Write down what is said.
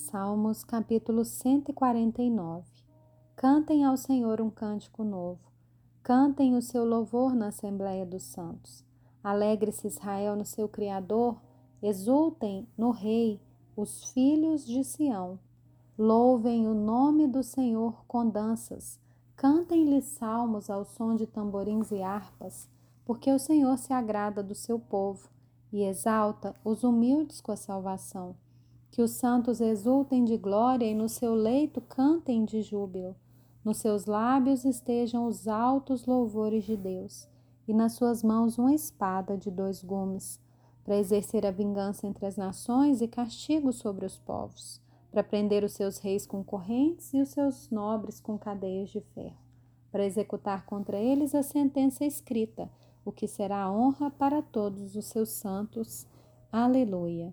Salmos capítulo 149 Cantem ao Senhor um cântico novo. Cantem o seu louvor na Assembleia dos Santos. Alegre-se Israel no seu Criador. Exultem no Rei os filhos de Sião. Louvem o nome do Senhor com danças. Cantem-lhe salmos ao som de tamborins e harpas, porque o Senhor se agrada do seu povo e exalta os humildes com a salvação. Que os santos exultem de glória e no seu leito cantem de júbilo. Nos seus lábios estejam os altos louvores de Deus, e nas suas mãos uma espada de dois gumes, para exercer a vingança entre as nações e castigo sobre os povos, para prender os seus reis com correntes e os seus nobres com cadeias de ferro, para executar contra eles a sentença escrita, o que será honra para todos os seus santos. Aleluia.